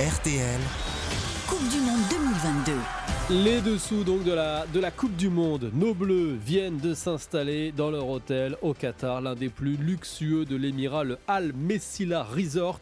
RTL. Coupe du Monde 2022. Les dessous donc de la, de la Coupe du Monde, nos Bleus viennent de s'installer dans leur hôtel au Qatar, l'un des plus luxueux de l'émirat, le Al Messila Resort.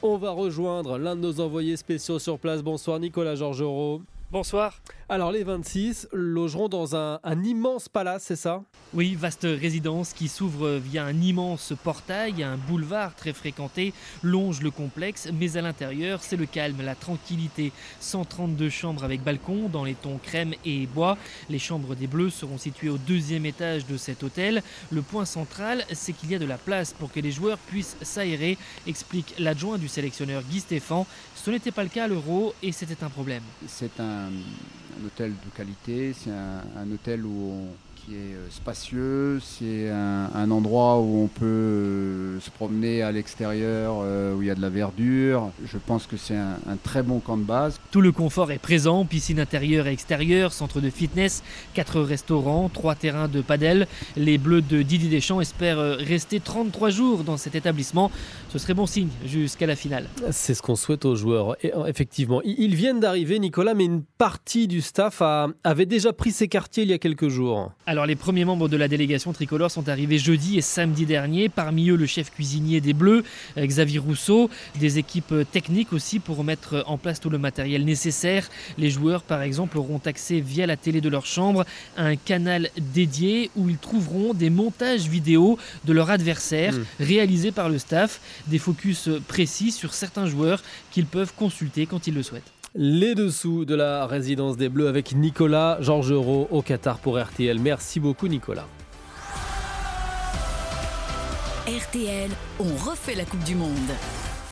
On va rejoindre l'un de nos envoyés spéciaux sur place. Bonsoir Nicolas Georgerot. Bonsoir. Alors les 26 logeront dans un, un immense palace, c'est ça? Oui, vaste résidence qui s'ouvre via un immense portail, un boulevard très fréquenté longe le complexe, mais à l'intérieur c'est le calme, la tranquillité. 132 chambres avec balcon dans les tons crème et bois. Les chambres des Bleus seront situées au deuxième étage de cet hôtel. Le point central, c'est qu'il y a de la place pour que les joueurs puissent s'aérer, explique l'adjoint du sélectionneur Guy Stéphane. Ce n'était pas le cas à l'Euro et c'était un problème. C'est un, un hôtel de qualité, c'est un, un hôtel où on- qui est euh, spacieux, c'est un, un endroit où on peut euh, se promener à l'extérieur, euh, où il y a de la verdure. Je pense que c'est un, un très bon camp de base. Tout le confort est présent, piscine intérieure et extérieure, centre de fitness, quatre restaurants, trois terrains de padel. Les Bleus de Didier Deschamps espèrent rester 33 jours dans cet établissement. Ce serait bon signe jusqu'à la finale. C'est ce qu'on souhaite aux joueurs. Et, effectivement, ils ils viennent d'arriver, Nicolas, mais une partie du staff a- avait déjà pris ses quartiers il y a quelques jours. Alors les premiers membres de la délégation tricolore sont arrivés jeudi et samedi dernier. Parmi eux le chef cuisinier des Bleus, euh, Xavier Rousseau. Des équipes techniques aussi pour mettre en place tout le matériel nécessaire. Les joueurs par exemple auront accès via la télé de leur chambre à un canal dédié où ils trouveront des montages vidéo de leur adversaire Mm. réalisés par le staff. Des focus précis sur certains joueurs qu'ils peuvent consulter quand ils le souhaitent. Les dessous de la résidence des Bleus avec Nicolas Georgerot au Qatar pour RTL. Merci beaucoup, Nicolas. RTL, on refait la Coupe du Monde.